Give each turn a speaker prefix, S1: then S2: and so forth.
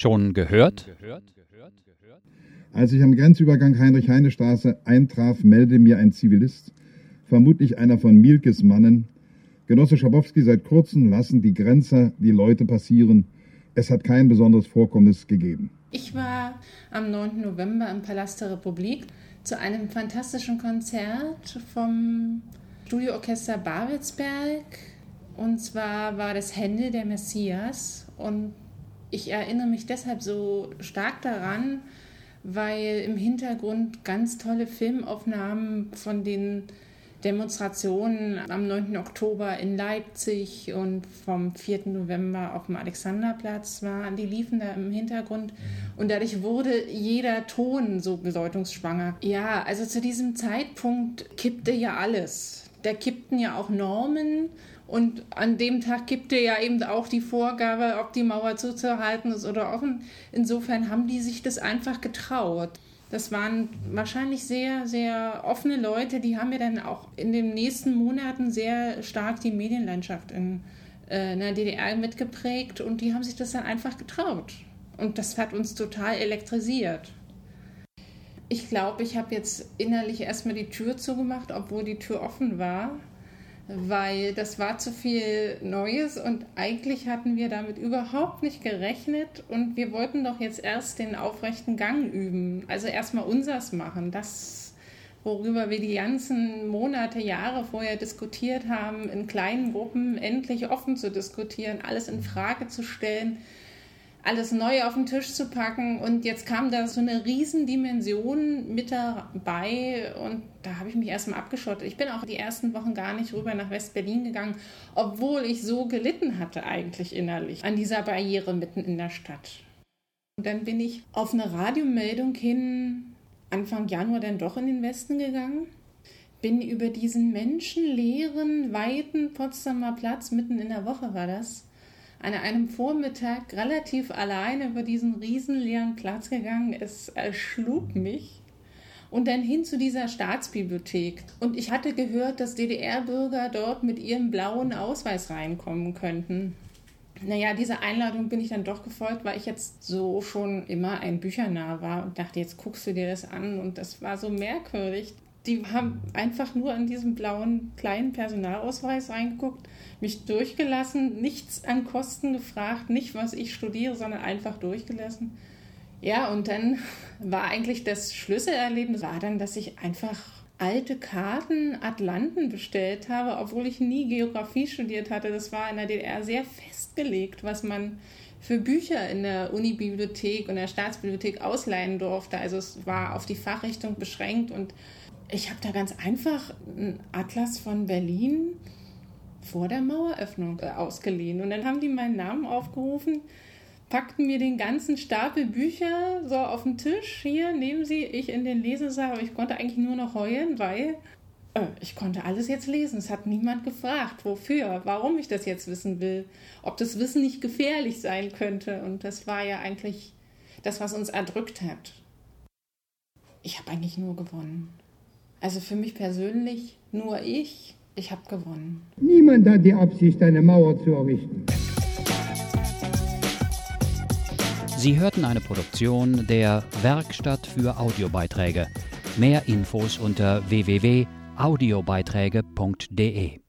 S1: Schon gehört?
S2: Als ich am Grenzübergang Heinrich-Heine-Straße eintraf, meldete mir ein Zivilist, vermutlich einer von Mielkes Mannen, Genosse Schabowski, seit kurzem lassen die Grenzer die Leute passieren. Es hat kein besonderes Vorkommnis gegeben.
S3: Ich war am 9. November im Palast der Republik zu einem fantastischen Konzert vom Studioorchester Babelsberg. Und zwar war das Hände der Messias. Und ich erinnere mich deshalb so stark daran, weil im Hintergrund ganz tolle Filmaufnahmen von den Demonstrationen am 9. Oktober in Leipzig und vom 4. November auf dem Alexanderplatz waren. Die liefen da im Hintergrund und dadurch wurde jeder Ton so bedeutungsschwanger. Ja, also zu diesem Zeitpunkt kippte ja alles. Da kippten ja auch Normen und an dem Tag gibt er ja eben auch die Vorgabe, ob die Mauer zuzuhalten ist oder offen. Insofern haben die sich das einfach getraut. Das waren wahrscheinlich sehr, sehr offene Leute, die haben ja dann auch in den nächsten Monaten sehr stark die Medienlandschaft in, äh, in der DDR mitgeprägt und die haben sich das dann einfach getraut. Und das hat uns total elektrisiert. Ich glaube, ich habe jetzt innerlich erstmal die Tür zugemacht, obwohl die Tür offen war weil das war zu viel Neues und eigentlich hatten wir damit überhaupt nicht gerechnet und wir wollten doch jetzt erst den aufrechten Gang üben, also erstmal unsers machen, das, worüber wir die ganzen Monate, Jahre vorher diskutiert haben, in kleinen Gruppen endlich offen zu diskutieren, alles in Frage zu stellen alles neu auf den Tisch zu packen. Und jetzt kam da so eine Riesendimension mit dabei und da habe ich mich erstmal abgeschottet. Ich bin auch die ersten Wochen gar nicht rüber nach West-Berlin gegangen, obwohl ich so gelitten hatte eigentlich innerlich an dieser Barriere mitten in der Stadt. Und dann bin ich auf eine Radiomeldung hin Anfang Januar dann doch in den Westen gegangen. Bin über diesen menschenleeren, weiten Potsdamer Platz, mitten in der Woche war das, an einem Vormittag relativ alleine über diesen riesenleeren Platz gegangen. Es erschlug mich. Und dann hin zu dieser Staatsbibliothek. Und ich hatte gehört, dass DDR-Bürger dort mit ihrem blauen Ausweis reinkommen könnten. Naja, dieser Einladung bin ich dann doch gefolgt, weil ich jetzt so schon immer ein Büchernah war und dachte, jetzt guckst du dir das an. Und das war so merkwürdig die haben einfach nur an diesem blauen kleinen Personalausweis reingeguckt, mich durchgelassen, nichts an Kosten gefragt, nicht was ich studiere, sondern einfach durchgelassen. Ja, und dann war eigentlich das Schlüsselerlebnis war dann, dass ich einfach alte Karten Atlanten bestellt habe, obwohl ich nie Geografie studiert hatte. Das war in der DDR sehr festgelegt, was man für Bücher in der Unibibliothek und der Staatsbibliothek ausleihen durfte. Also es war auf die Fachrichtung beschränkt und ich habe da ganz einfach einen Atlas von Berlin vor der Maueröffnung ausgeliehen. Und dann haben die meinen Namen aufgerufen, packten mir den ganzen Stapel Bücher so auf den Tisch. Hier nehmen Sie, ich in den Lesesaal. Aber ich konnte eigentlich nur noch heulen, weil äh, ich konnte alles jetzt lesen. Es hat niemand gefragt, wofür, warum ich das jetzt wissen will, ob das Wissen nicht gefährlich sein könnte. Und das war ja eigentlich das, was uns erdrückt hat. Ich habe eigentlich nur gewonnen. Also für mich persönlich nur ich. Ich habe gewonnen.
S4: Niemand hat die Absicht, eine Mauer zu errichten.
S1: Sie hörten eine Produktion der Werkstatt für Audiobeiträge. Mehr Infos unter www.audiobeiträge.de